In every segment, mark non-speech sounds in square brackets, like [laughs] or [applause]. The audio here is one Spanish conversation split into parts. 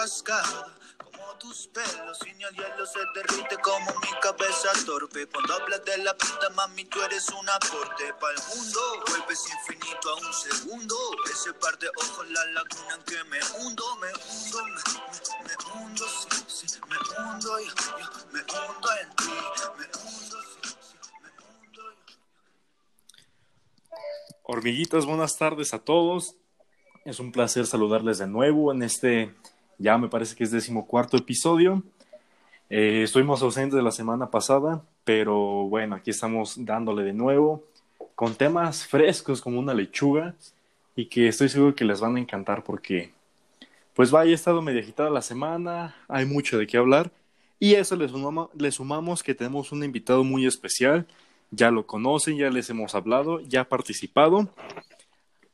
cascada. Como tus pelos, sin el hielo se derrite como mi cabeza torpe. Cuando hablas de la vida, mami, tú eres un aporte para el mundo. Vuelves infinito a un segundo. Ese par de ojos, la laguna en que me hundo, me hundo, me, me, me hundo, sí, sí, me hundo, yo, yo, me hundo en ti, me hundo, me hundo, yo. Hormiguitas, buenas tardes a todos. Es un placer saludarles de nuevo en este, ya me parece que es decimocuarto episodio. Eh, estuvimos ausentes de la semana pasada, pero bueno, aquí estamos dándole de nuevo con temas frescos como una lechuga y que estoy seguro que les van a encantar porque, pues vaya, ha estado medio agitada la semana, hay mucho de qué hablar y eso le, sumamos, que tenemos un invitado muy especial ya lo conocen, ya les hemos hablado, ya ha participado.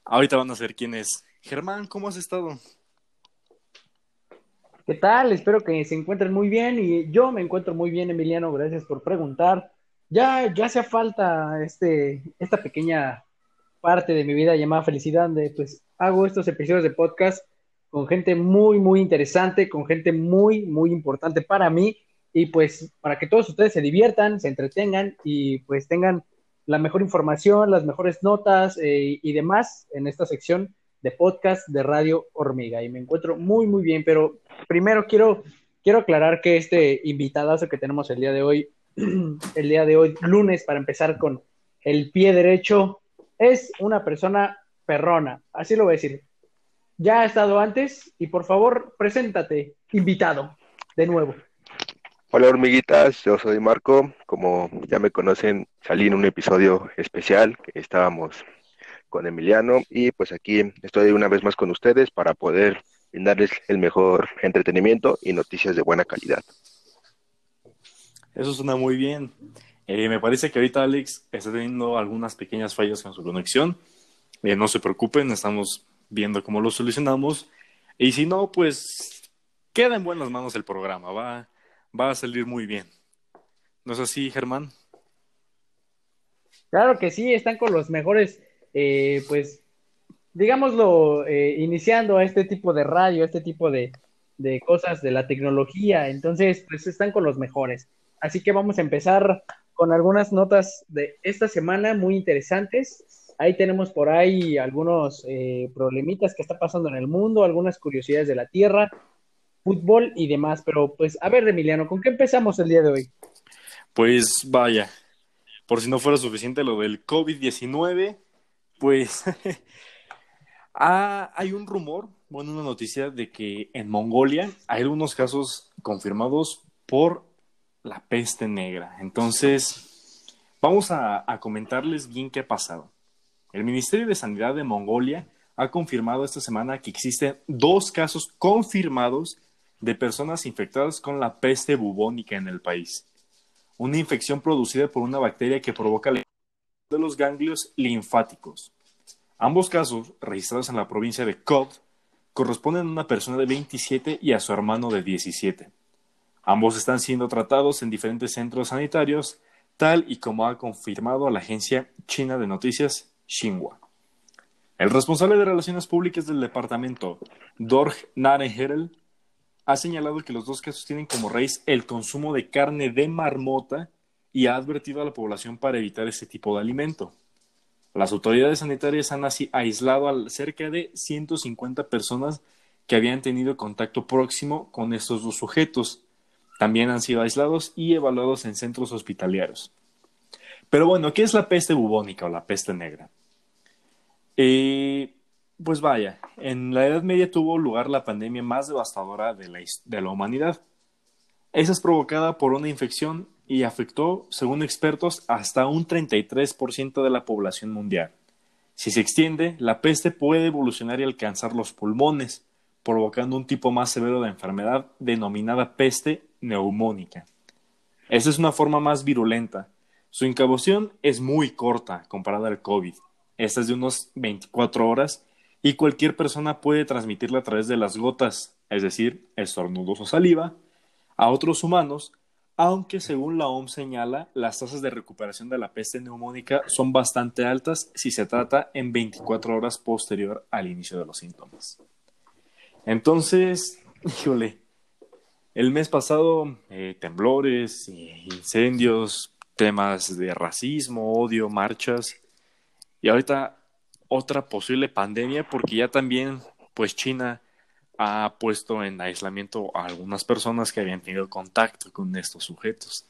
Ahorita van a saber quién es. Germán, ¿cómo has estado? ¿Qué tal? Espero que se encuentren muy bien y yo me encuentro muy bien, Emiliano. Gracias por preguntar. Ya, ya hacía falta este, esta pequeña parte de mi vida llamada felicidad, donde pues hago estos episodios de podcast con gente muy, muy interesante, con gente muy, muy importante para mí y pues para que todos ustedes se diviertan, se entretengan y pues tengan la mejor información, las mejores notas eh, y demás en esta sección de podcast de Radio Hormiga. Y me encuentro muy, muy bien, pero primero quiero, quiero aclarar que este invitadazo que tenemos el día de hoy, [clears throat] el día de hoy, lunes, para empezar con el pie derecho, es una persona perrona, así lo voy a decir. Ya ha estado antes y por favor, preséntate, invitado, de nuevo. Hola hormiguitas, yo soy Marco, como ya me conocen, salí en un episodio especial que estábamos con Emiliano y pues aquí estoy una vez más con ustedes para poder brindarles el mejor entretenimiento y noticias de buena calidad. Eso suena muy bien. Eh, me parece que ahorita Alex está teniendo algunas pequeñas fallas con su conexión. Eh, no se preocupen, estamos viendo cómo lo solucionamos. Y si no, pues queda en buenas manos el programa. Va, va a salir muy bien. ¿No es así, Germán? Claro que sí, están con los mejores, eh, pues, digámoslo, eh, iniciando este tipo de radio, este tipo de, de cosas de la tecnología. Entonces, pues están con los mejores. Así que vamos a empezar con algunas notas de esta semana muy interesantes. Ahí tenemos por ahí algunos eh, problemitas que está pasando en el mundo, algunas curiosidades de la Tierra, fútbol y demás. Pero pues, a ver, Emiliano, ¿con qué empezamos el día de hoy? Pues vaya, por si no fuera suficiente lo del COVID-19, pues [laughs] hay un rumor, bueno, una noticia de que en Mongolia hay algunos casos confirmados por la peste negra. Entonces, vamos a, a comentarles bien qué ha pasado. El Ministerio de Sanidad de Mongolia ha confirmado esta semana que existen dos casos confirmados de personas infectadas con la peste bubónica en el país. Una infección producida por una bacteria que provoca la de los ganglios linfáticos. Ambos casos, registrados en la provincia de Kod, corresponden a una persona de 27 y a su hermano de 17. Ambos están siendo tratados en diferentes centros sanitarios, tal y como ha confirmado la agencia china de noticias Xinhua. El responsable de Relaciones Públicas del departamento, Dorg Narenherel, ha señalado que los dos casos tienen como raíz el consumo de carne de marmota y ha advertido a la población para evitar este tipo de alimento. Las autoridades sanitarias han aislado a cerca de 150 personas que habían tenido contacto próximo con estos dos sujetos. También han sido aislados y evaluados en centros hospitalarios. Pero bueno, ¿qué es la peste bubónica o la peste negra? Eh, pues vaya, en la Edad Media tuvo lugar la pandemia más devastadora de la, de la humanidad. Esa es provocada por una infección y afectó, según expertos, hasta un 33% de la población mundial. Si se extiende, la peste puede evolucionar y alcanzar los pulmones, provocando un tipo más severo de enfermedad denominada peste neumónica. Esta es una forma más virulenta. Su incubación es muy corta comparada al COVID. Esta es de unos 24 horas y cualquier persona puede transmitirla a través de las gotas, es decir, estornudos o saliva, a otros humanos aunque según la OMS señala, las tasas de recuperación de la peste neumónica son bastante altas si se trata en 24 horas posterior al inicio de los síntomas. Entonces, [laughs] híjole, el mes pasado eh, temblores, incendios, temas de racismo, odio, marchas, y ahorita otra posible pandemia porque ya también, pues China ha puesto en aislamiento a algunas personas que habían tenido contacto con estos sujetos.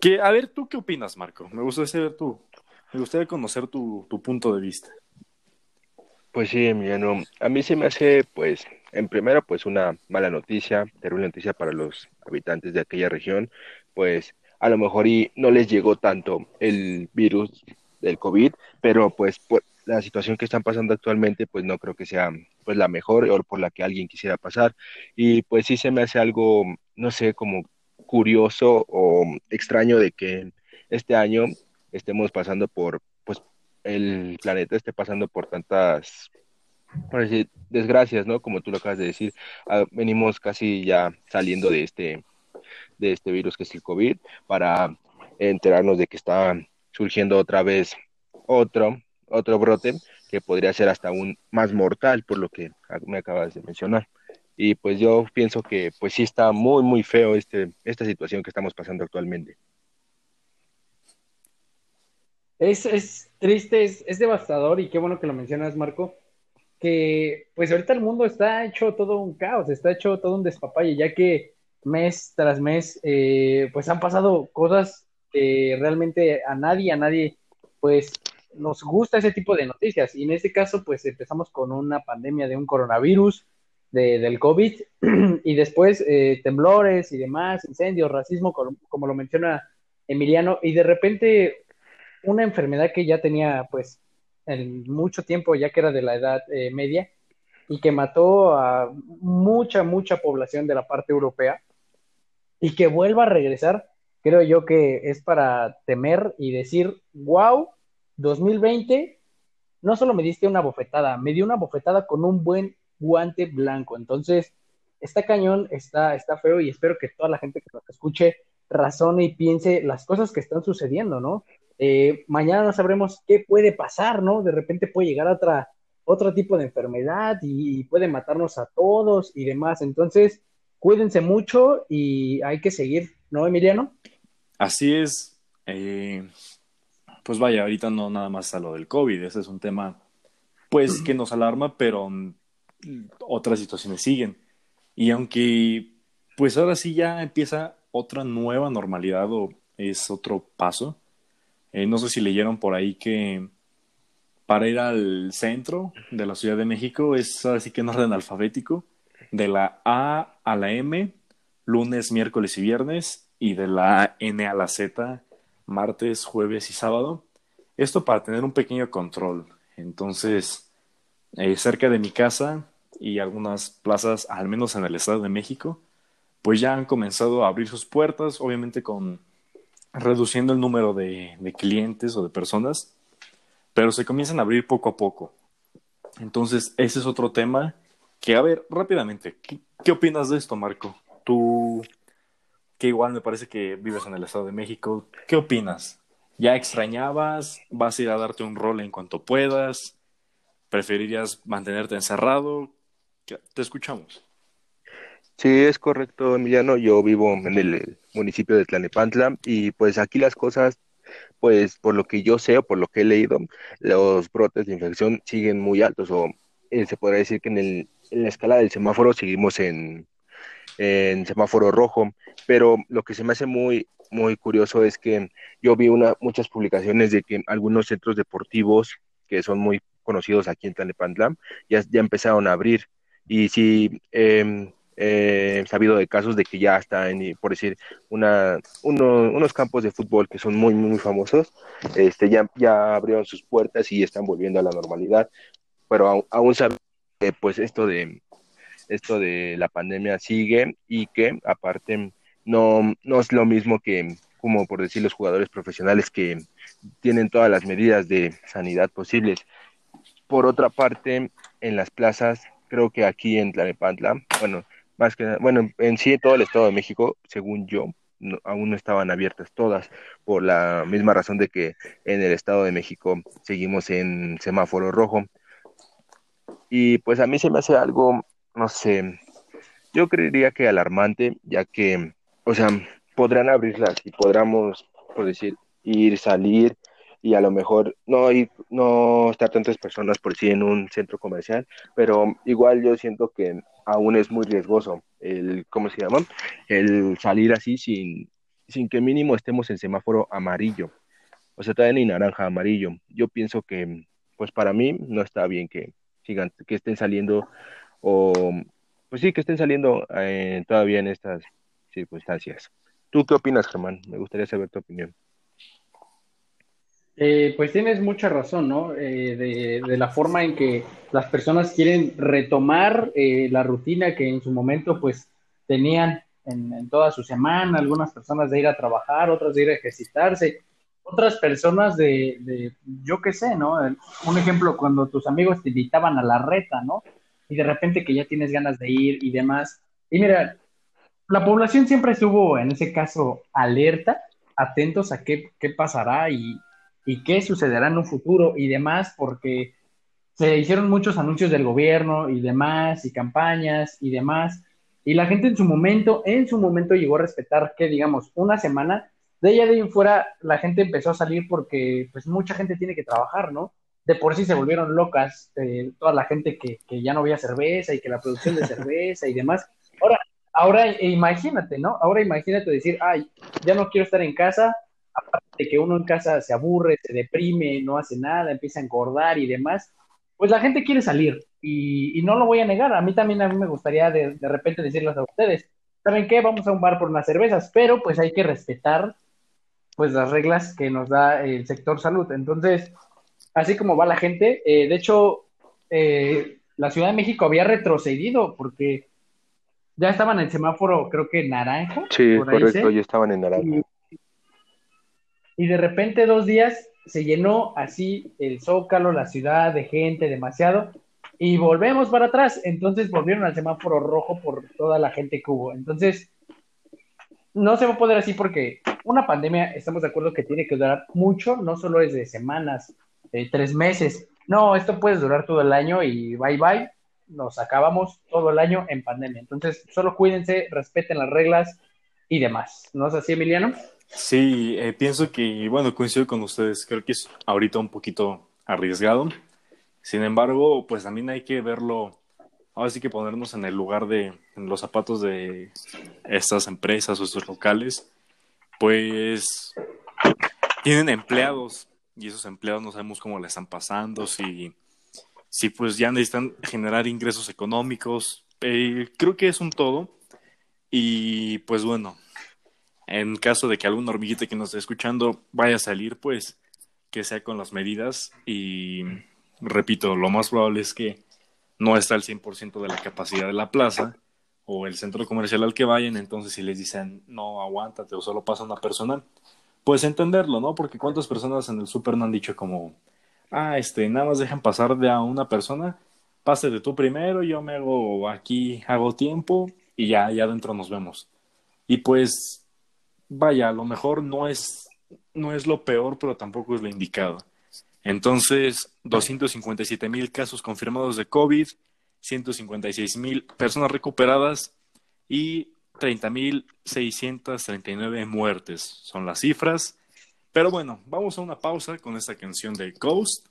Que, a ver, ¿tú qué opinas, Marco? Me gustaría saber tú. Me gustaría conocer tu, punto de vista. Pues sí, Emiliano. A mí se me hace, pues, en primero, pues una mala noticia, terrible noticia para los habitantes de aquella región, pues a lo mejor y no les llegó tanto el virus del COVID, pero pues pues la situación que están pasando actualmente, pues no creo que sea pues la mejor o por la que alguien quisiera pasar. Y pues sí se me hace algo, no sé, como curioso o extraño de que este año estemos pasando por, pues el planeta esté pasando por tantas desgracias, ¿no? Como tú lo acabas de decir, ah, venimos casi ya saliendo de este, de este virus que es el COVID para enterarnos de que está surgiendo otra vez otro, otro brote que podría ser hasta aún más mortal, por lo que me acabas de mencionar. Y pues yo pienso que pues sí está muy, muy feo este, esta situación que estamos pasando actualmente. Es, es triste, es, es devastador y qué bueno que lo mencionas, Marco, que pues ahorita el mundo está hecho todo un caos, está hecho todo un despapalle, ya que mes tras mes eh, pues han pasado cosas que realmente a nadie, a nadie pues nos gusta ese tipo de noticias. Y en este caso, pues empezamos con una pandemia de un coronavirus, de, del COVID, [clears throat] y después eh, temblores y demás, incendios, racismo, como, lo menciona Emiliano, y de repente una enfermedad que ya tenía pues en mucho tiempo, ya que era de la edad eh, media, y que mató a mucha, mucha población de la parte europea, y que vuelva a regresar, creo yo que es para temer y decir, wow, 2020 no solo me diste una bofetada, me dio una bofetada con un buen guante blanco. Entonces, está cañón, está, está feo y espero que toda la gente que nos escuche razone y piense las cosas que están sucediendo, ¿no? Eh, mañana no sabremos qué puede pasar, ¿no? De repente puede llegar otra, otro tipo de enfermedad y, puede matarnos a todos y demás. Entonces, cuídense mucho y hay que seguir, ¿no, Emiliano? Así es. Eh, pues vaya, ahorita no nada más a lo del COVID, ese es un tema pues que nos alarma, pero otras situaciones siguen. Y aunque pues ahora sí ya empieza otra nueva normalidad o es otro paso, eh, no sé si leyeron por ahí que para ir al centro de la Ciudad de México es ahora sí que en orden alfabético, de la A a la M, lunes, miércoles y viernes, y de la N a la Z, martes, jueves y sábado. Esto para tener un pequeño control. Entonces, eh, cerca de mi casa y algunas plazas, al menos en el Estado de México, pues ya han comenzado a abrir sus puertas, obviamente con reduciendo el número de, clientes o de personas, pero se comienzan a abrir poco a poco. Entonces, ese es otro tema que, a ver, rápidamente, ¿qué, qué opinas de esto, Marco? Tú que igual me parece que vives en el Estado de México. ¿Qué opinas? ¿Ya extrañabas? ¿Vas a ir a darte un rol en cuanto puedas? ¿Preferirías mantenerte encerrado? Te escuchamos. Sí, es correcto, Emiliano. Yo vivo en el municipio de Tlanepantla y pues aquí las cosas, pues por lo que yo sé o por lo que he leído, los brotes de infección siguen muy altos o eh, se podría decir que en, el, en la escala del semáforo seguimos en, en semáforo rojo, pero lo que se me hace muy, muy curioso es que yo vi una, muchas publicaciones de que algunos centros deportivos que son muy conocidos aquí en Tlalnepantla ya, ya empezaron a abrir. Y sí eh, he sabido de casos de que ya está en, por decir, una, unos campos de fútbol que son muy, muy famosos, este, ya, ya abrieron sus puertas y están volviendo a la normalidad, pero aún, aún sabemos que pues esto de, esto de la pandemia sigue y que aparte no, no es lo mismo que, como por decir, los jugadores profesionales que tienen todas las medidas de sanidad posibles. Por otra parte, en las plazas, creo que aquí en Tlalnepantla, bueno, más que bueno, en sí todo el Estado de México, según yo, aún no estaban abiertas todas, por la misma razón de que en el Estado de México seguimos en semáforo rojo. Y pues a mí se me hace algo, no sé, yo creería que alarmante, ya que, o sea, podrán abrirlas y podremos, por decir, ir, salir y a lo mejor no ir, no estar tantas personas por sí en un centro comercial, pero igual yo siento que aún es muy riesgoso el, ¿cómo se llama? El salir así sin, sin que mínimo estemos en semáforo amarillo. O sea, todavía ni naranja, amarillo. Yo pienso que, pues para mí no está bien que sigan, que estén saliendo o, pues sí, que estén saliendo eh, todavía en estas circunstancias. ¿Tú qué opinas, Germán? Me gustaría saber tu opinión. Eh, pues tienes mucha razón, ¿no? Eh, de, la forma en que las personas quieren retomar eh, la rutina que en su momento pues tenían en, toda su semana, algunas personas de ir a trabajar, otras de ir a ejercitarse, otras personas de, de yo qué sé, ¿no? Un ejemplo, cuando tus amigos te invitaban a la reta, ¿no? Y de repente que ya tienes ganas de ir y demás. Y mira, la población siempre estuvo en ese caso alerta, atentos a qué, qué pasará y, y qué sucederá en un futuro y demás, porque se hicieron muchos anuncios del gobierno y demás, y campañas y demás, y la gente en su momento, en su momento llegó a respetar que, digamos, una semana, de ella de ahí fuera, la gente empezó a salir porque, pues, mucha gente tiene que trabajar, ¿no? De por sí se volvieron locas eh, toda la gente que, que ya no había cerveza y que la producción de cerveza y demás. Ahora, ahora imagínate, ¿no? Ahora imagínate decir, ay, ya no quiero estar en casa, aparte de que uno en casa se aburre, se deprime, no hace nada, empieza a engordar y demás, pues la gente quiere salir y, no lo voy a negar. A mí también a mí me gustaría de, de, repente decirles a ustedes, ¿saben qué? Vamos a un bar por unas cervezas, pero pues hay que respetar pues las reglas que nos da el sector salud. Entonces, así como va la gente, eh, de hecho, eh, la Ciudad de México había retrocedido porque ya estaban en el semáforo, creo que naranja. Sí, correcto, ya estaban en naranja y de repente dos días se llenó así el zócalo, la ciudad de gente, demasiado, y volvemos para atrás. Entonces volvieron al semáforo rojo por toda la gente que hubo. Entonces, no se va a poder así porque una pandemia, estamos de acuerdo que tiene que durar mucho, no solo es de semanas, de tres meses. No, esto puede durar todo el año y bye bye, nos acabamos todo el año en pandemia. Entonces, solo cuídense, respeten las reglas y demás. ¿No es así, Emiliano? Sí, eh, pienso que, bueno, coincido con ustedes, creo que es ahorita un poquito arriesgado. Sin embargo, pues también hay que verlo, ahora sí que ponernos en el lugar de, en los zapatos de estas empresas o estos locales, pues tienen empleados y esos empleados no sabemos cómo le están pasando, si, si pues ya necesitan generar ingresos económicos. Eh, creo que es un todo. Y pues bueno, en caso de que algún hormiguita que nos esté escuchando vaya a salir, pues que sea con las medidas y repito, lo más probable es que no está al 100% de la capacidad de la plaza o el centro comercial al que vayan, entonces si les dicen no, aguántate o solo pasa una persona, pues entenderlo, ¿no? Porque cuántas personas en el súper no han dicho como, ah, este, nada más dejan pasar de a una persona, pase de tú primero, yo me hago aquí, hago tiempo y ya, ya adentro nos vemos. Y pues vaya, a lo mejor no es, no es lo peor, pero tampoco es lo indicado. Entonces, 257 mil casos confirmados de COVID, 156 mil personas recuperadas y 30 mil 639 muertes son las cifras. Pero bueno, vamos a una pausa con esta canción de Ghost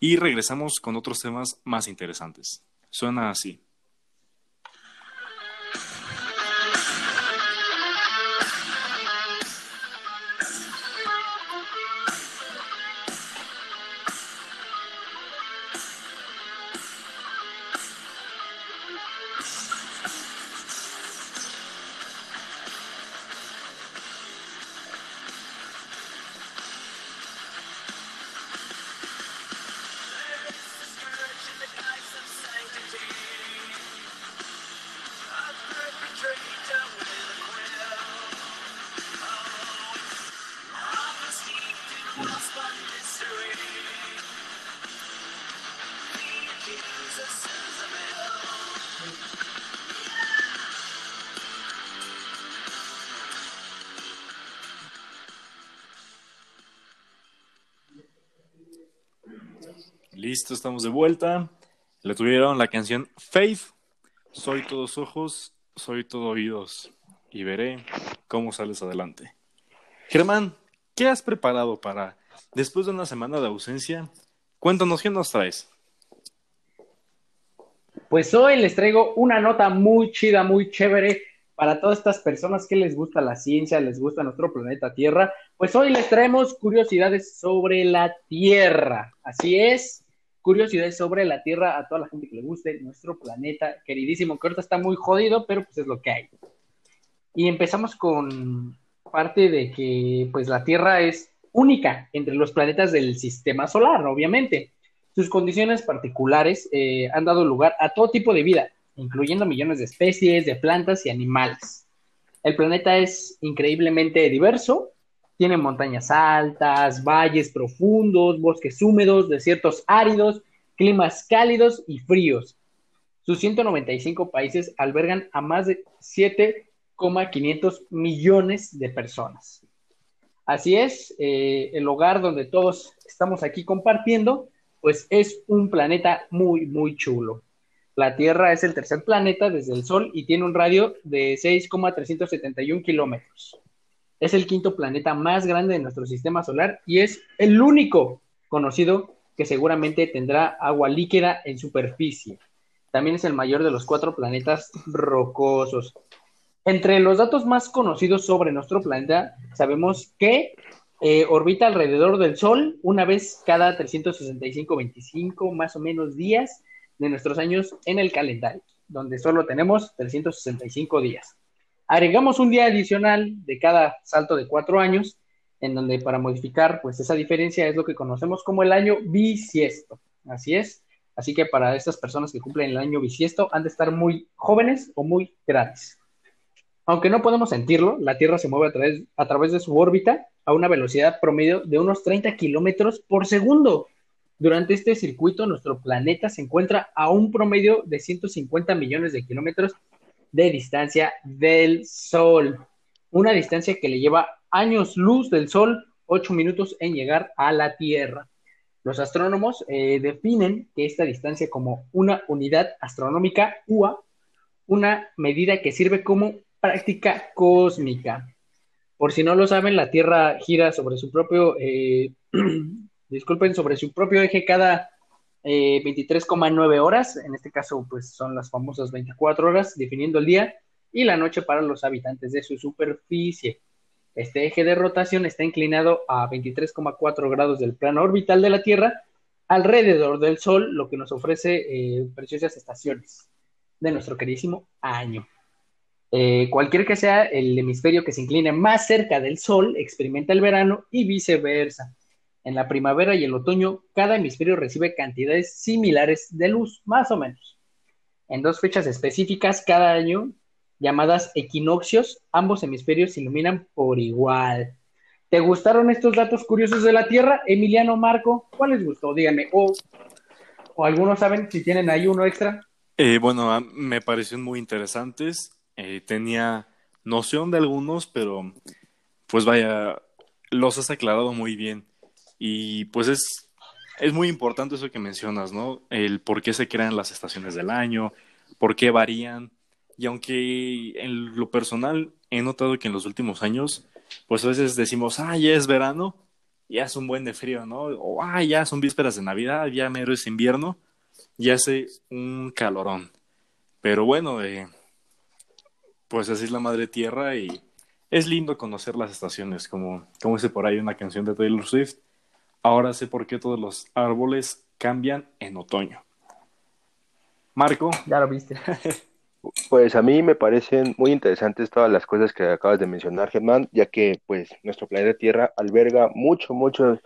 y regresamos con otros temas más interesantes. Suena así. Listo, estamos de vuelta. Le tuvieron la canción Faith. Soy todos ojos, soy todo oídos. Y veré cómo sales adelante. Germán, ¿qué has preparado para, después de una semana de ausencia? Cuéntanos, ¿qué nos traes? Pues hoy les traigo una nota muy chida, muy chévere para todas estas personas que les gusta la ciencia, les gusta nuestro planeta Tierra. Pues hoy les traemos curiosidades sobre la Tierra. Así es, curiosidades sobre la Tierra a toda la gente que le guste nuestro planeta queridísimo, que ahorita está muy jodido, pero pues es lo que hay. Y empezamos con parte de que pues la Tierra es única entre los planetas del sistema solar, obviamente. Sus condiciones particulares eh, han dado lugar a todo tipo de vida, incluyendo millones de especies de plantas y animales. El planeta es increíblemente diverso, tiene montañas altas, valles profundos, bosques húmedos, desiertos áridos, climas cálidos y fríos. Sus 195 países albergan a más de 7,500 millones de personas. Así es, eh, el hogar donde todos estamos aquí compartiendo pues es un planeta muy, muy chulo. La Tierra es el tercer planeta desde el Sol y tiene un radio de 6,371 kilómetros. Es el quinto planeta más grande de nuestro sistema solar y es el único conocido que seguramente tendrá agua líquida en superficie. También es el mayor de los cuatro planetas rocosos. Entre los datos más conocidos sobre nuestro planeta, sabemos que eh, orbita alrededor del Sol una vez cada 365, 25 más o menos días de nuestros años en el calendario, donde solo tenemos 365 días. Agregamos un día adicional de cada salto de cuatro años, en donde para modificar pues esa diferencia es lo que conocemos como el año bisiesto. Así es. Así que para estas personas que cumplen el año bisiesto han de estar muy jóvenes o muy grandes. Aunque no podemos sentirlo, la Tierra se mueve a través, a través de su órbita a una velocidad promedio de unos 30 kilómetros por segundo. Durante este circuito, nuestro planeta se encuentra a un promedio de 150 millones de kilómetros de distancia del Sol. Una distancia que le lleva años luz del Sol, 8 minutos en llegar a la Tierra. Los astrónomos eh, definen que esta distancia como una unidad astronómica UA, una medida que sirve como práctica cósmica. Por si no lo saben, la Tierra gira sobre su propio, eh, [clears throat] disculpen, sobre su propio eje cada 23,9 eh, horas. En este caso, pues son las famosas 24 horas, definiendo el día y la noche para los habitantes de su superficie. Este eje de rotación está inclinado a 23,4 grados del plano orbital de la Tierra alrededor del Sol, lo que nos ofrece eh, preciosas estaciones de nuestro queridísimo año. Eh, cualquier que sea el hemisferio que se incline más cerca del Sol experimenta el verano y viceversa. En la primavera y el otoño, cada hemisferio recibe cantidades similares de luz, más o menos. En dos fechas específicas cada año, llamadas equinoccios, ambos hemisferios se iluminan por igual. ¿Te gustaron estos datos curiosos de la Tierra, Emiliano Marco? ¿Cuál les gustó? Díganme. O, o algunos saben si tienen ahí uno extra. Eh, bueno, me parecieron muy interesantes. Eh, tenía noción de algunos, pero pues vaya, los has aclarado muy bien. Y pues es, es muy importante eso que mencionas, ¿no? El por qué se crean las estaciones del año, por qué varían. Y aunque en lo personal he notado que en los últimos años, pues a veces decimos, ah, ya es verano, ya es un buen de frío, ¿no? O ah, ya son vísperas de Navidad, ya mero es invierno, ya hace un calorón. Pero bueno, eh, pues así es la madre tierra y es lindo conocer las estaciones, como, como dice por ahí una canción de Taylor Swift. Ahora sé por qué todos los árboles cambian en otoño. Marco. Ya lo viste. [laughs] Pues a mí me parecen muy interesantes todas las cosas que acabas de mencionar, Germán, ya que pues nuestro planeta Tierra alberga mucho, mucho,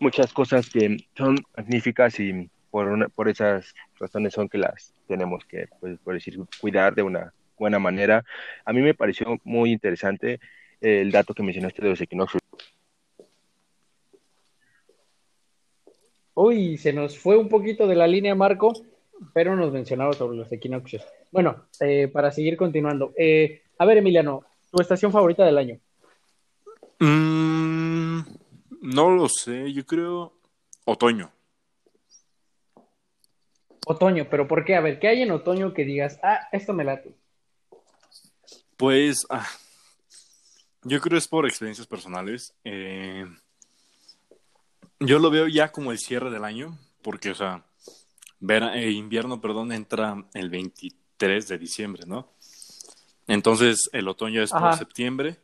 muchas cosas que son magníficas y por, por esas razones son que las tenemos que, pues, por decir, cuidar de una buena manera. A mí me pareció muy interesante el dato que mencionaste de los equinoccios. Uy, se nos fue un poquito de la línea, Marco, pero nos mencionaba sobre los equinoccios. Bueno, eh, para seguir continuando. Eh, a ver, Emiliano, ¿tu estación favorita del año? Mm, no lo sé, yo creo otoño. Otoño, pero ¿por qué? A ver, ¿qué hay en otoño que digas, ah, esto me late? Pues, ah, yo creo es por experiencias personales. Eh, yo lo veo ya como el cierre del año, porque, o sea, ver, eh, invierno, perdón, entra el 23 de diciembre, ¿no? Entonces, el otoño es por Ajá. septiembre.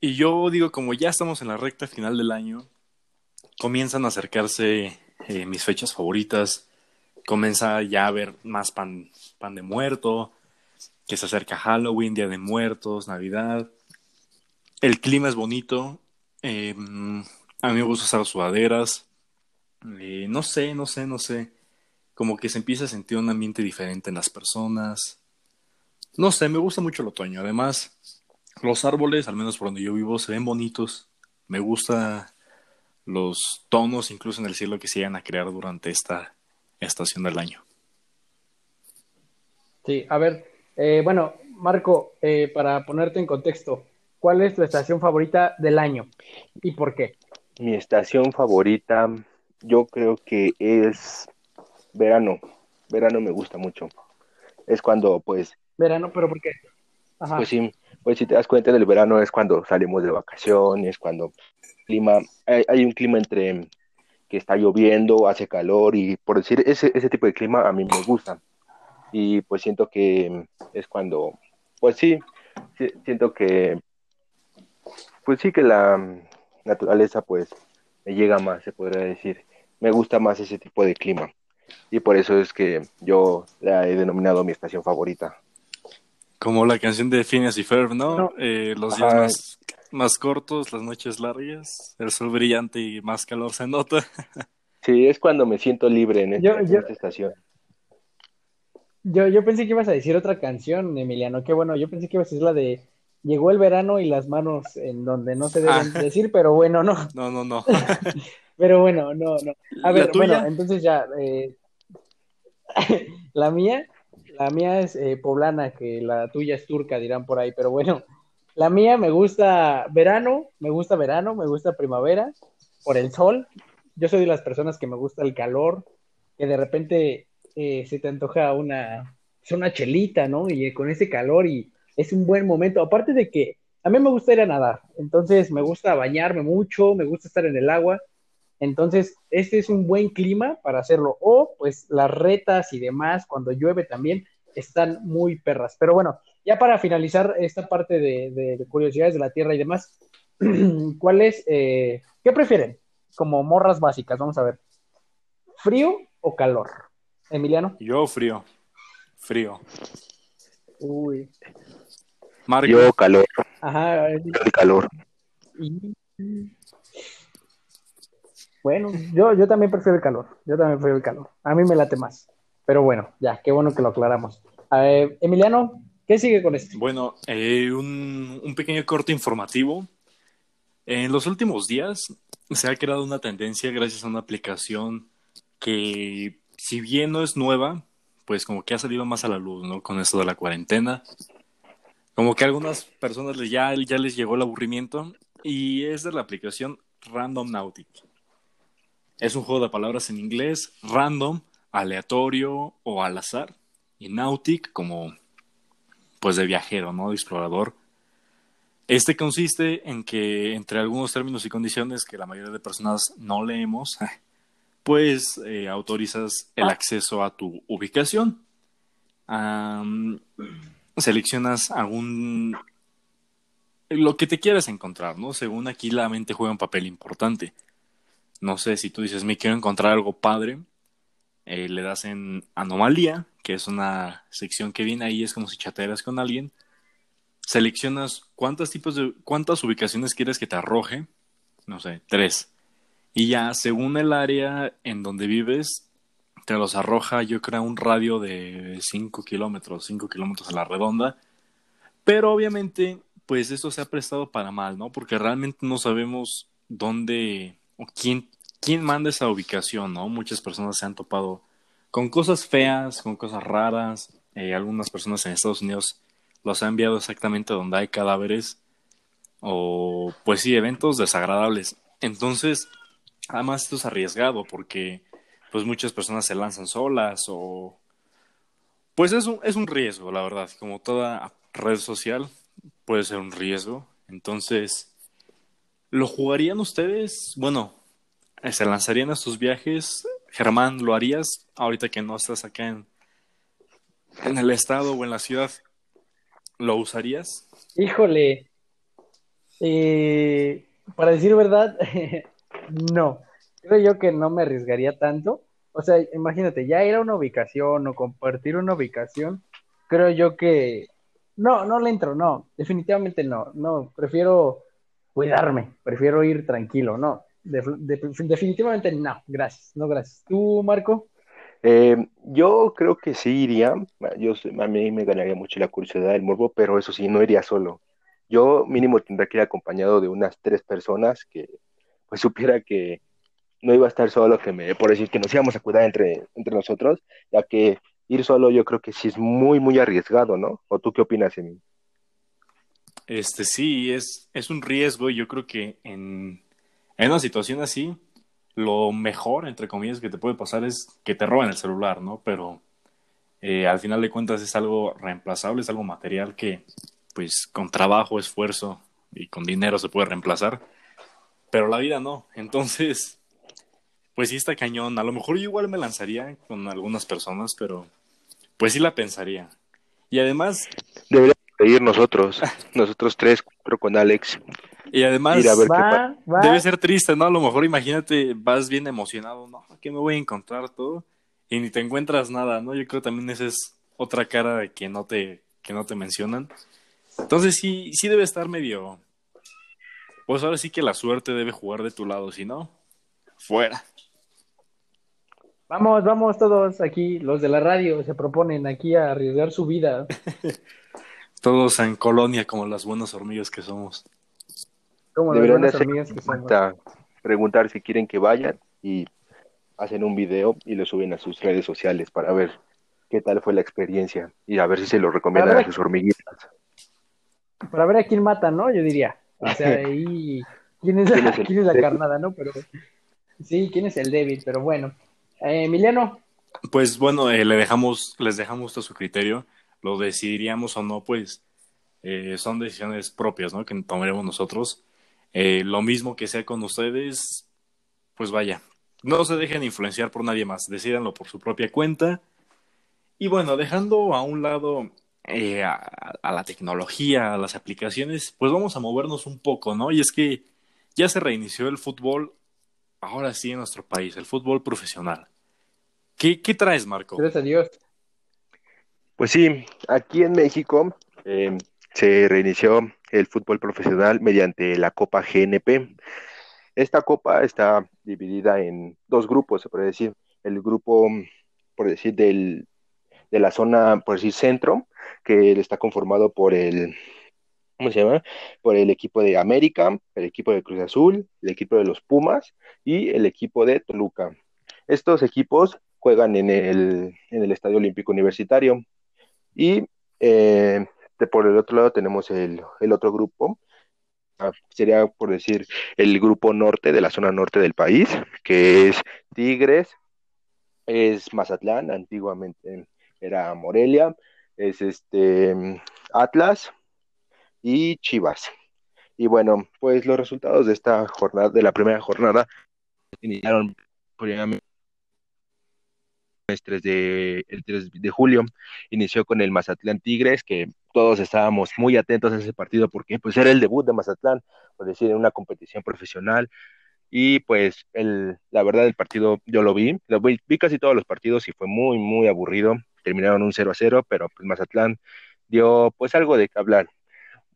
Y yo digo, como ya estamos en la recta final del año, comienzan a acercarse eh, mis fechas favoritas. Comienza ya a haber más pan, pan de muerto, que se acerca Halloween, Día de Muertos, Navidad. El clima es bonito. eh, a mí me gusta usar sudaderas. eh, no sé, no sé, no sé. Como que se empieza a sentir un ambiente diferente en las personas. No sé, me gusta mucho el otoño. Además, los árboles, al menos por donde yo vivo, se ven bonitos. Me gusta los tonos, incluso en el cielo, que se llegan a crear durante esta estación del año. Sí, a ver, eh, bueno, Marco, eh, para ponerte en contexto, ¿cuál es tu estación favorita del año y por qué? Mi estación favorita, yo creo que es verano. Verano me gusta mucho. Es cuando, pues, Verano, pero ¿por qué? Ajá. pues sí, pues si te das cuenta del verano es cuando salimos de vacaciones, cuando clima, hay, hay un clima entre que está lloviendo, hace calor y por decir, ese, ese tipo de clima a mí me gusta. Y pues siento que es cuando, pues sí, siento que, pues sí que la naturaleza pues me llega más, se podría decir. Me gusta más ese tipo de clima. Y por eso es que yo la he denominado mi estación favorita. Como la canción de Phineas y Ferb, ¿no? No. Eh, los días más, más cortos, las noches largas, el sol brillante y más calor se nota. [laughs] Sí, es cuando me siento libre en, Yo- esta, en esta estación. Yo, yo pensé que ibas a decir otra canción, Emiliano, qué bueno, yo pensé que ibas a decir la de Llegó el verano y las manos en donde no se deben Ah. decir, pero bueno, no, No, no, no. [laughs] pero bueno, no, no. A ¿La ver, bueno, entonces ya, eh, [laughs] la mía, la mía es eh, poblana, que la tuya es turca, dirán por ahí, pero bueno, la mía me gusta verano, me gusta verano, me gusta primavera, por el sol. Yo soy de las personas que me gusta el calor, que de repente eh, se te antoja una, es una chelita, ¿no? Y con ese calor y es un buen momento. Aparte de que a mí me gusta ir a nadar, entonces me gusta bañarme mucho, me gusta estar en el agua. Entonces, este es un buen clima para hacerlo. O, pues, las retas y demás, cuando llueve también, están muy perras. Pero bueno, ya para finalizar esta parte de, de- de curiosidades de la Tierra y demás, [clears throat] ¿cuál es, eh, qué prefieren? Como morras básicas, vamos a ver. ¿Frío o calor? Emiliano. Yo frío. Frío. Uy. Marco. Yo calor, Ajá. el calor. y- Bueno, yo, yo también prefiero el calor. Yo también prefiero el calor. A mí me late más. Pero bueno, ya, qué bueno que lo aclaramos. A ver, Emiliano, ¿qué sigue con esto? Bueno, eh, un, un pequeño corte informativo. En los últimos días se ha creado una tendencia gracias a una aplicación que, si bien no es nueva, pues como que ha salido más a la luz, ¿no? Con esto de la cuarentena. Como que a algunas personas ya, les llegó el aburrimiento y es de la aplicación Random Nautic. Es un juego de palabras en inglés, random, aleatorio o al azar, y Nautic como pues de viajero, ¿no? De explorador. Este consiste en que entre algunos términos y condiciones que la mayoría de personas no leemos, [laughs] pues eh, autorizas el acceso a tu ubicación. Am, seleccionas algún lo que te quieras encontrar, ¿no? Según aquí la mente juega un papel importante. No sé si tú dices, me quiero encontrar algo padre, eh, le das en anomalía, que es una sección que viene ahí, es como si chatearas con alguien. Seleccionas cuántos tipos de, cuántas ubicaciones quieres que te arroje, no sé, tres. Y ya, según el área en donde vives, te los arroja, yo creo, un radio de 5 kilómetros, 5 kilómetros a la redonda. Pero obviamente, pues esto se ha prestado para mal, ¿no? Porque realmente no sabemos dónde o quién, quién manda esa ubicación, ¿no? Muchas personas se han topado con cosas feas, con cosas raras. Eh, algunas personas en Estados Unidos los han enviado exactamente donde hay cadáveres o, pues sí, eventos desagradables. Entonces, además esto es arriesgado porque pues muchas personas se lanzan solas o pues es un, es un riesgo, la verdad, como toda red social puede ser un riesgo. Entonces, ¿lo jugarían ustedes? Bueno, ¿se lanzarían a estos viajes? Germán, ¿lo harías ahorita que no estás acá en, en el estado o en la ciudad? ¿Lo usarías? Híjole, eh, para decir verdad, [laughs] no. Creo yo que no me arriesgaría tanto. O sea, imagínate, ya ir a una ubicación o compartir una ubicación, creo yo que no, no le entro, no, definitivamente no, no, prefiero cuidarme, prefiero ir tranquilo, no, definitivamente no, gracias, no gracias. ¿Tú, Marco? Eh, yo creo que sí iría, yo, a mí me ganaría mucho la curiosidad del morbo, pero eso sí, no iría solo. Yo mínimo tendría que ir acompañado de unas tres personas que pues [laughs] supiera que no iba a estar solo, que me, por decir que nos íbamos a cuidar entre, entre nosotros, ya que ir solo yo creo que sí es muy, muy arriesgado, ¿no? ¿O tú qué opinas, Emi? Este sí, es, es un riesgo y yo creo que en, en una situación así, lo mejor, entre comillas, que te puede pasar es que te roben el celular, ¿no? Pero eh, al final de cuentas es algo reemplazable, es algo material que, pues, con trabajo, esfuerzo y con dinero se puede reemplazar, pero la vida no. Entonces, pues sí está cañón. A lo mejor yo igual me lanzaría con algunas personas, pero pues sí la pensaría. Y además... Deberíamos ir nosotros, [laughs] nosotros tres, creo con Alex. Y además debe ser triste, ¿no? A lo mejor imagínate, vas bien emocionado, ¿no? ¿Qué me voy a encontrar todo? Y ni te encuentras nada, ¿no? Yo creo también esa es otra cara de que no te, que no te mencionan. Entonces sí, sí debe estar medio... Pues ahora sí que la suerte debe jugar de tu lado, si no, fuera. Vamos, vamos todos aquí, los de la radio se proponen aquí a arriesgar su vida. [laughs] todos en colonia como las buenas hormigas que somos. Como las buenas hormigas que somos. Preguntar si quieren que vayan y hacen un video y lo suben a sus redes sociales para ver qué tal fue la experiencia y a ver si se lo recomiendan a, sus hormiguitas. Para ver a quién mata, ¿no? Yo diría. O sea, [laughs] ahí quién es, la, ¿quién es la carnada, ¿no? Pero sí, quién es el débil, pero bueno. Eh, Emiliano. Pues bueno, eh, le dejamos, les dejamos a su criterio. Lo decidiríamos o no, pues eh, son decisiones propias, ¿no? Que tomaremos nosotros. lo mismo que sea con ustedes, pues vaya, no se dejen influenciar por nadie más, decidanlo por su propia cuenta. Y bueno, dejando a un lado a, la tecnología, a las aplicaciones, pues vamos a movernos un poco, ¿no? Y es que ya se reinició el fútbol ahora sí en nuestro país, el fútbol profesional. ¿Qué, qué traes, Marco? Gracias a Dios. Pues sí, aquí en México em, se reinició el fútbol profesional mediante la Copa GNP. Esta copa está dividida en dos grupos, se puede decir. El grupo, por decir, del, de la zona, por decir, centro, que está conformado por el ¿cómo se llama? Por el equipo de América, el equipo de Cruz Azul, el equipo de los Pumas y el equipo de Toluca. Estos equipos juegan en el, en el Estadio Olímpico Universitario. Y eh, por el otro lado tenemos el, el otro grupo, ah, sería por decir el grupo norte de la zona norte del país, que es Tigres, es Mazatlán, antiguamente era Morelia, es este Atlas, y Chivas. Y bueno, pues los resultados de esta jornada, de la primera jornada, iniciaron el 3 de, el 3 de julio, inició con el Mazatlán Tigres, que todos estábamos muy atentos a ese partido porque pues era el debut de Mazatlán, por decir, en una competición profesional. Y pues el, la verdad el partido yo lo vi, lo vi, vi casi todos los partidos y fue muy, muy aburrido. Terminaron un 0 a 0, pero pues Mazatlán dio pues algo de que hablar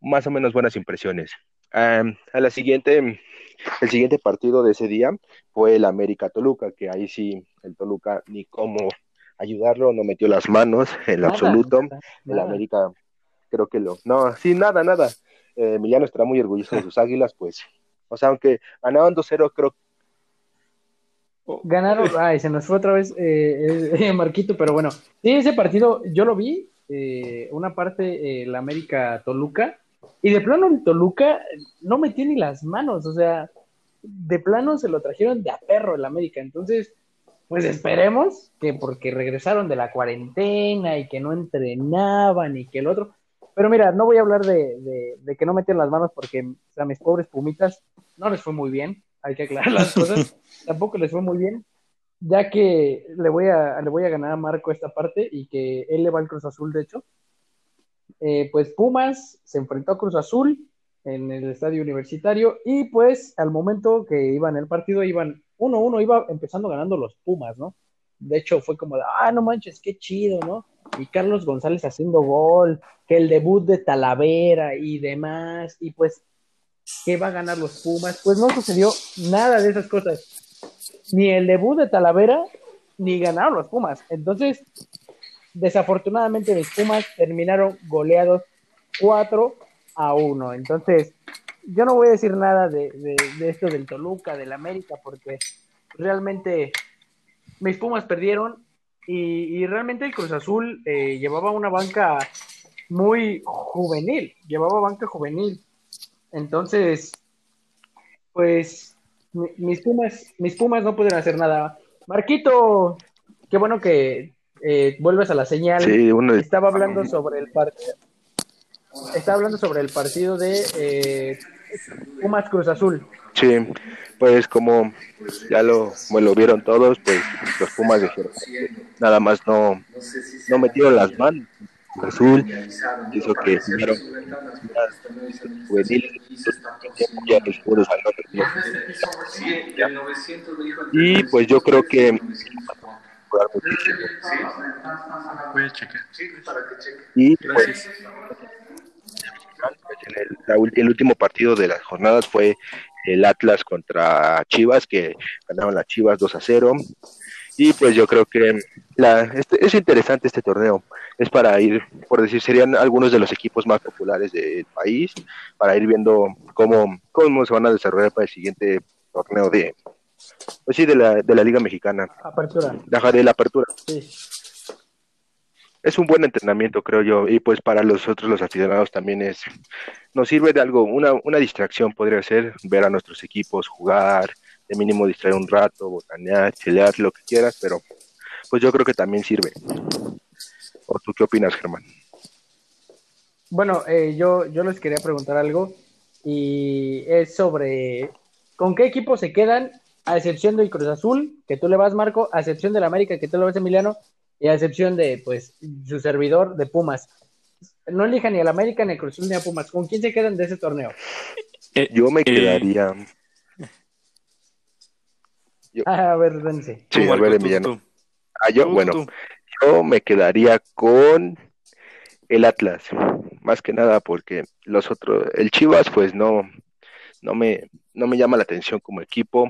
más o menos buenas impresiones. a la siguiente, el siguiente partido de ese día fue el América Toluca, que ahí sí el Toluca ni cómo ayudarlo, no metió las manos en lo absoluto. El América creo que lo, no, sí, nada, nada. Eh, Emiliano estará muy orgulloso de [laughs] sus águilas, pues, o sea, aunque ganaban 2-0, creo Ganaron, ay, se nos fue otra vez eh, [laughs] eh, Marquito, pero bueno, sí, ese partido yo lo vi, una parte el América Toluca, y de plano el Toluca no metió ni las manos, o sea, de plano se lo trajeron de a perro el América. Entonces, pues esperemos que porque regresaron de la cuarentena y que no entrenaban y que el otro. Pero mira, no voy a hablar de, de, que no meten las manos porque a mis pobres pumitas no les fue muy bien, hay que aclarar las cosas, [laughs] tampoco les fue muy bien, ya que le voy a, le voy a ganar a Marco esta parte y que él le va al Cruz Azul, de hecho. Eh, pues Pumas se enfrentó a Cruz Azul en el estadio universitario y pues al momento que iban el partido iban 1-1, iba empezando ganando los Pumas, ¿no? De hecho fue como de, ah, no manches, qué chido, ¿no? Y Carlos González haciendo gol, que el debut de Talavera y demás, y pues que va a ganar los Pumas, pues no sucedió nada de esas cosas. Ni el debut de Talavera, ni ganaron los Pumas. Entonces, desafortunadamente los Pumas terminaron goleados 4 a 1. Entonces, yo no voy a decir nada de, esto del Toluca, del América, porque realmente mis Pumas perdieron y, realmente el Cruz Azul eh, llevaba una banca muy juvenil, llevaba banca juvenil. Entonces, pues mis Pumas, mis Pumas no pueden hacer nada. Marquito, qué bueno que eh, vuelves a la señal. Sí, uno Estaba hablando sobre el partido está hablando sobre el partido de eh, Pumas Cruz Azul. Sí, pues como ya lo, lo vieron todos, pues los Pumas dijeron, nada más no, no metieron las manos. Azul hizo que jugaron y pues yo creo que voy a checar. Y pues el, último partido de las jornadas fue el Atlas contra Chivas, que ganaron las Chivas 2 a 0. Y pues yo creo que la, este, es interesante este torneo. Es para ir, por decir, serían algunos de los equipos más populares del país, para ir viendo cómo, cómo se van a desarrollar para el siguiente torneo de, pues sí, de la, de la Liga Mexicana. Apertura. De, la apertura. Sí es un buen entrenamiento, creo yo, y pues para los otros, los aficionados también es, nos sirve de algo, una, una distracción podría ser ver a nuestros equipos jugar, de mínimo distraer un rato, botanear, chilear, lo que quieras, pero pues yo creo que también sirve. ¿O tú qué opinas, Germán? Bueno, eh, yo, yo les quería preguntar algo y es sobre con qué equipo se quedan, a excepción del Cruz Azul, que tú le vas, Marco, a excepción del América, que tú le vas, Emiliano, y a excepción de, pues, su servidor de Pumas. No elija ni al América, ni a Cruz ni a Pumas. ¿Con quién se quedan de ese torneo? [laughs] Eh, yo me eh, quedaría... Ah, a ver, dense. Sí, a ver, Emiliano. Ah, yo, bueno, yo me quedaría con el Atlas, más que nada porque los otros, el Chivas, pues no, no me, no me llama la atención como equipo.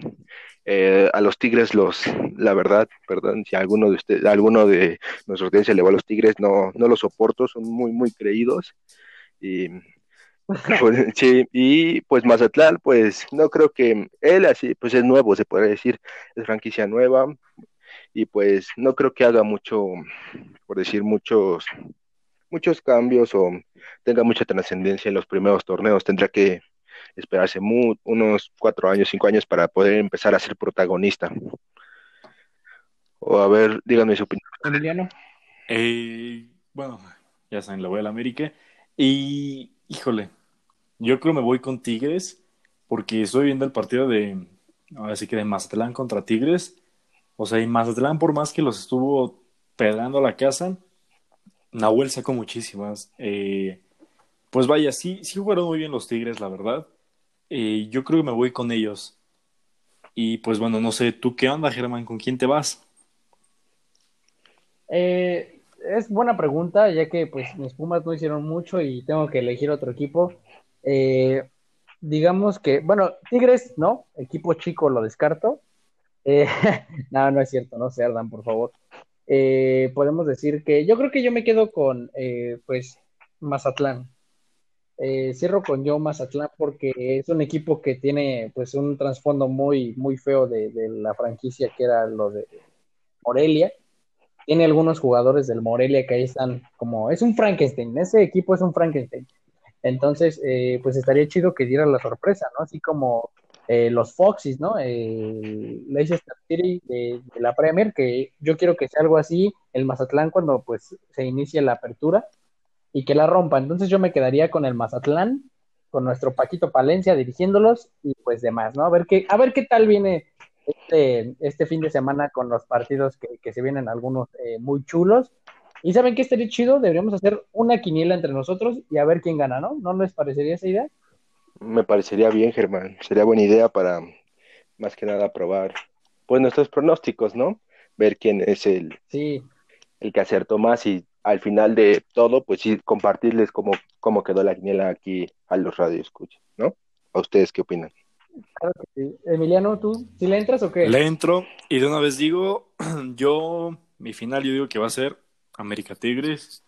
Eh, a los Tigres los, la verdad, perdón, si alguno de ustedes, alguno de nuestra audiencia le va a los Tigres, no, no los soporto, son muy, muy creídos. Y pues, [laughs] sí, y pues Mazatlán, pues no creo que él así, pues es nuevo, se puede decir, es franquicia nueva, y pues no creo que haga mucho, por decir muchos, muchos cambios o tenga mucha trascendencia en los primeros torneos, tendrá que esperarse unos cuatro años, cinco años para poder empezar a ser protagonista. O a ver, díganme su opinión. Emiliano. Eh, bueno, ya saben, la voy a la América. Y, híjole, yo creo me voy con Tigres, porque estoy viendo el partido de, ahora sí que de Mazatlán contra Tigres. O sea, y Mazatlán, por más que los estuvo pedrando a la casa, Nahuel sacó muchísimas. Eh, pues vaya, sí, sí jugaron muy bien los Tigres, la verdad. Eh, yo creo que me voy con ellos. Y pues bueno, no sé, ¿tú qué onda, Germán? ¿Con quién te vas? Eh, es buena pregunta, ya que pues mis Pumas no hicieron mucho y tengo que elegir otro equipo. Eh, digamos que, bueno, Tigres, ¿no? Equipo chico lo descarto. [laughs] no, no es cierto, no se ardan, por favor. podemos decir que yo creo que yo me quedo con, pues, Mazatlán. Eh, cierro con yo Mazatlán porque es un equipo que tiene pues un trasfondo muy, muy feo de, la franquicia que era lo de Morelia. Tiene algunos jugadores del Morelia que ahí están como, es un Frankenstein, ese equipo es un Frankenstein. Entonces, eh, pues estaría chido que diera la sorpresa, ¿no? Así como eh, los Foxys, ¿no? De, de, la Premier, que yo quiero que sea algo así, el Mazatlán cuando pues se inicie la apertura y que la rompa. Entonces yo me quedaría con el Mazatlán, con nuestro Paquito Palencia dirigiéndolos y pues demás, ¿no? A ver qué, a ver qué tal viene este, este fin de semana con los partidos que, que se vienen algunos eh, muy chulos. Y saben que estaría chido, deberíamos hacer una quiniela entre nosotros y a ver quién gana, ¿no? ¿No les parecería esa idea? Me parecería bien, Germán. Sería buena idea para más que nada probar pues nuestros pronósticos, ¿no? Ver quién es el, sí. el que acertó más y al final de todo, pues sí, compartirles cómo, cómo quedó la quiniela aquí a los radioescuchas, ¿no? ¿A ustedes qué opinan? Claro que sí. Emiliano, ¿tú sí le entras o qué? Le entro y de una vez digo, [clears throat] yo, mi final yo digo que va a ser América Tigres,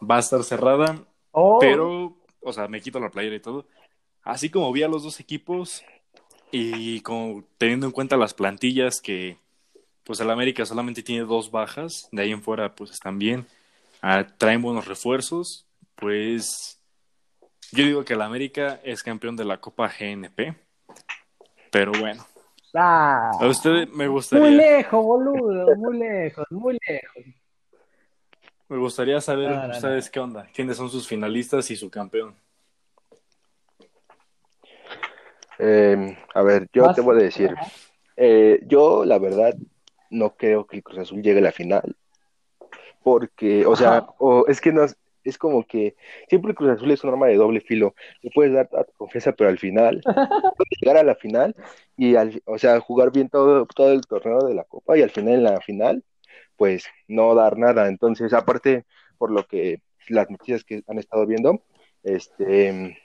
va a estar cerrada, Oh, pero, o sea, me quito la playera y todo. Así como vi a los dos equipos y como teniendo en cuenta las plantillas que, pues el América solamente tiene dos bajas, de ahí en fuera pues están bien, ah, traen buenos refuerzos, pues yo digo que el América es campeón de la Copa GNP, pero bueno, ah, a usted me muy gustaría, lejos, boludo, muy lejos, muy lejos. me gustaría saber No, no, no. ustedes qué onda, quiénes son sus finalistas y su campeón. Eh, a ver, yo Vas- te voy a decir, eh, yo la verdad no creo que el Cruz Azul llegue a la final, porque, o sea, o es que no, es- como que siempre el Cruz Azul es un arma de doble filo, le puedes dar toda tu confianza, pero al final, [laughs] puedes llegar a la final y, al, o sea, jugar bien todo, todo el torneo de la Copa y al final en la final, pues no dar nada, entonces, aparte, por lo que las noticias que han estado viendo, este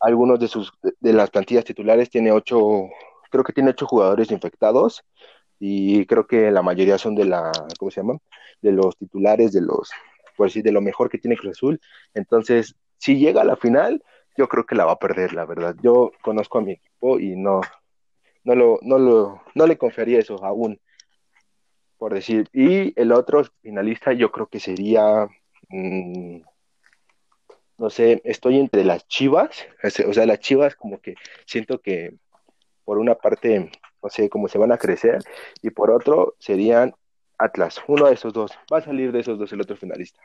algunos de sus de las plantillas titulares tiene ocho, creo que tiene ocho jugadores infectados y creo que la mayoría son de la, ¿cómo se llama? De los titulares, de los, por decir, de lo mejor que tiene Cruz Azul. Entonces, si llega a la final, yo creo que la va a perder, la verdad. Yo conozco a mi equipo y no, no lo, no lo, no le confiaría eso aún, por decir. Y el otro finalista, yo creo que sería mm, no sé, estoy entre las Chivas, o sea, las Chivas como que siento que por una parte, no sé, cómo se van a crecer, y por otro serían Atlas, uno de esos dos, va a salir de esos dos el otro finalista,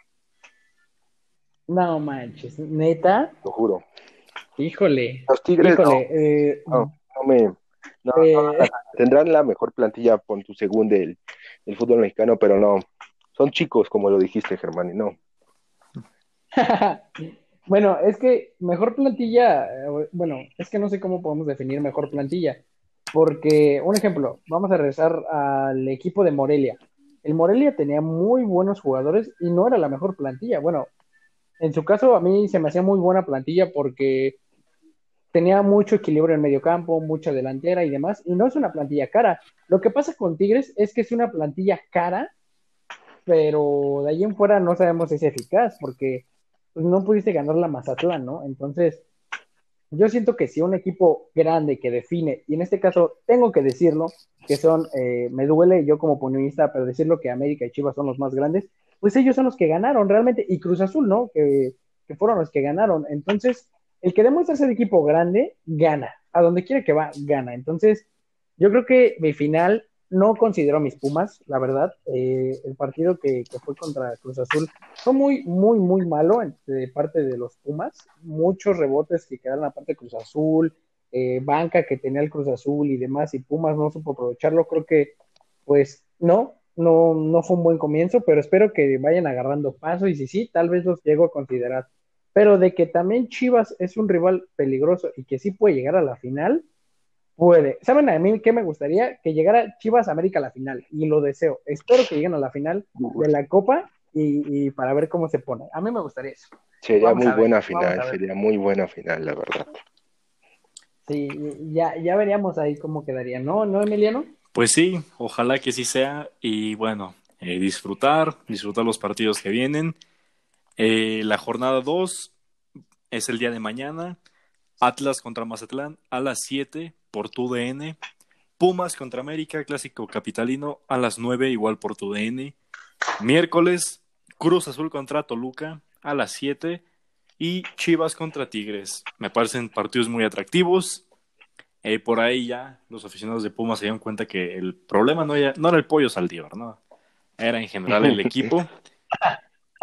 No manches, neta, lo juro. híjole, Los Tigres no, eh, no, no me, no, eh, no, tendrán la mejor plantilla por tu según del, del fútbol mexicano, pero no, son chicos, como lo dijiste, Germán, y no. [laughs] Bueno, es que mejor plantilla, eh, bueno, es que no sé cómo podemos definir mejor plantilla, porque, un ejemplo, vamos a regresar al equipo de Morelia. El Morelia tenía muy buenos jugadores y no era la mejor plantilla. Bueno, en su caso a mí se me hacía muy buena plantilla porque tenía mucho equilibrio en medio campo, mucha delantera y demás, y no es una plantilla cara. Lo que pasa con Tigres es que es una plantilla cara, pero de ahí en fuera no sabemos si es eficaz, porque pues, no pudiste ganar la Mazatlán, ¿no? Entonces, yo siento que si un equipo grande que define, y en este caso tengo que decirlo, que son, eh, me duele yo como punista, pero decirlo que América y Chivas son los más grandes, pues ellos son los que ganaron realmente, y Cruz Azul, ¿no? Que, que fueron los que ganaron. Entonces, el que demuestra ser equipo grande, gana. A donde quiera que va, gana. Entonces, yo creo que mi final no considero mis Pumas, la verdad. Eh, el partido que, que, fue contra Cruz Azul fue muy, muy, muy malo de parte de los Pumas. Muchos rebotes que quedaron aparte de Cruz Azul, eh, banca que tenía el Cruz Azul y demás, y Pumas no supo aprovecharlo. Creo que, pues, no, no, no fue un buen comienzo, pero espero que vayan agarrando paso y si sí, tal vez los llego a considerar. Pero de que también Chivas es un rival peligroso y que sí puede llegar a la final, puede. ¿Saben a mí qué me gustaría? Que llegara Chivas América a la final y lo deseo. Espero que lleguen a la final de la Copa y, y para ver cómo se pone. A mí me gustaría eso. Sería vamos muy buena final, sería muy buena final, la verdad. Sí, ya, ya veríamos ahí cómo quedaría, ¿no? ¿No, Emiliano? Pues sí, ojalá que sí sea y bueno, eh, disfrutar, disfrutar los partidos que vienen. Eh, la jornada 2 es el día de mañana. Atlas contra Mazatlán a las 7 por tu DN. Pumas contra América, clásico capitalino a las 9 igual por tu DN. Miércoles, Cruz Azul contra Toluca a las 7 y Chivas contra Tigres. Me parecen partidos muy atractivos. Eh, por ahí ya los aficionados de Pumas se dieron cuenta que el problema no era, no era el pollo Saldívar, ¿no? Era en general el [laughs] equipo.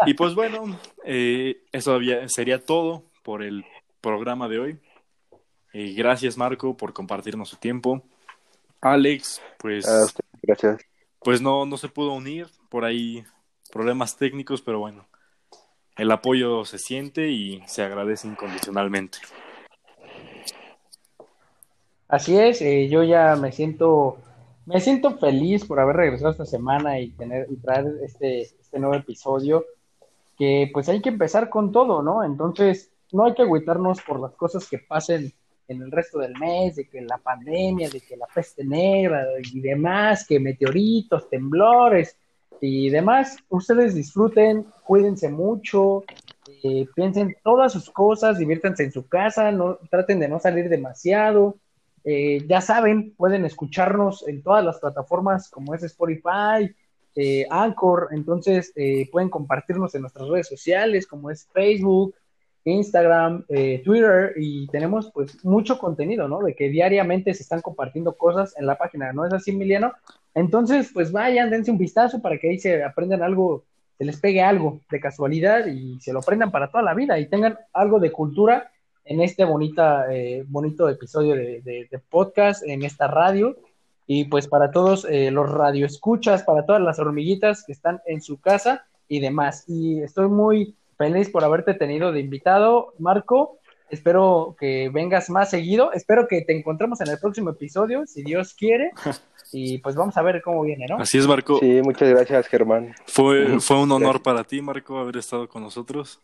Y pues bueno, eh, eso sería todo por el programa de hoy. Eh, gracias Marco por compartirnos su tiempo. Alex, pues... gracias. Pues no, no se pudo unir, por ahí problemas técnicos, pero bueno, el apoyo se siente y se agradece incondicionalmente. Así es, eh, yo ya me siento, me siento feliz por haber regresado esta semana y tener y traer este, este nuevo episodio, que pues hay que empezar con todo, ¿no? Entonces, no hay que agüitarnos por las cosas que pasen en el resto del mes, de que la pandemia, de que la peste negra y demás, que meteoritos, temblores y demás, ustedes disfruten, cuídense mucho, eh, piensen todas sus cosas, diviértanse en su casa, no traten de no salir demasiado. Eh, ya saben, pueden escucharnos en todas las plataformas como es Spotify, eh, Anchor, entonces pueden compartirnos en nuestras redes sociales como es Facebook, Instagram, eh, Twitter y tenemos pues mucho contenido, ¿no? De que diariamente se están compartiendo cosas en la página, ¿no es así, Emiliano? Entonces, pues vayan, dense un vistazo para que ahí se aprendan algo, se les pegue algo de casualidad y se lo aprendan para toda la vida y tengan algo de cultura en este bonita, eh, bonito episodio de, podcast, en esta radio. Y pues para todos eh, los radioescuchas, para todas las hormiguitas que están en su casa y demás. Y estoy muy feliz por haberte tenido de invitado, Marco. Espero que vengas más seguido. Espero que te encontremos en el próximo episodio, si Dios quiere. [laughs] Y pues vamos a ver cómo viene, ¿no? Así es, Marco. Sí, muchas gracias, Germán. Fue, fue un honor para ti, Marco, haber estado con nosotros.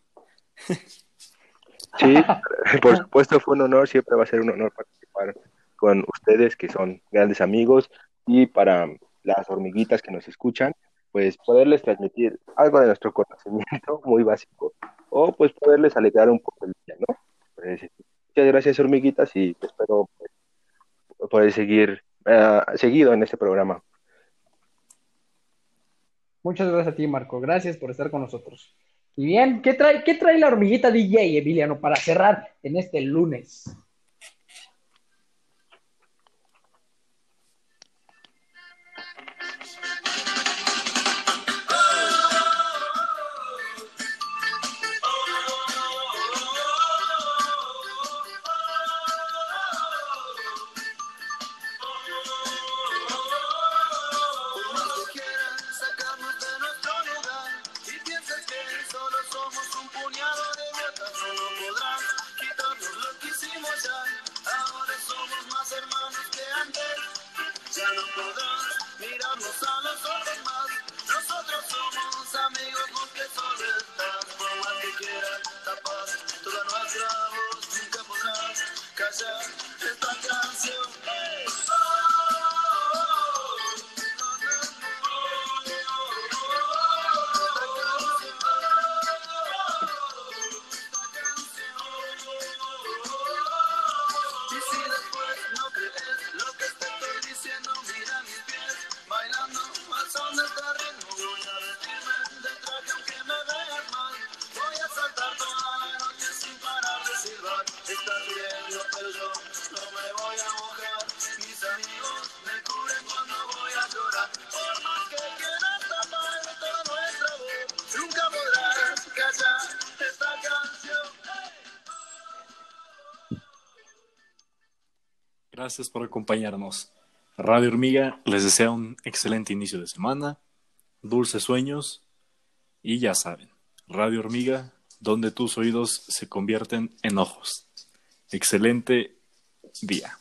Sí, [laughs] por supuesto fue un honor, siempre va a ser un honor participar con ustedes, que son grandes amigos, y para las hormiguitas que nos escuchan, pues poderles transmitir algo de nuestro conocimiento [laughs] muy básico o pues poderles alegrar un poco el día, ¿no? Pues, muchas gracias hormiguitas y espero pues, poder seguir uh, seguido en este programa. Muchas gracias a ti, Marco. Gracias por estar con nosotros. Y bien, ¿qué trae, qué trae la hormiguita DJ, Emiliano, para cerrar en este lunes? Gracias por acompañarnos. Radio Hormiga les desea un excelente inicio de semana, dulces sueños y ya saben, Radio Hormiga, donde tus oídos se convierten en ojos. Excelente día.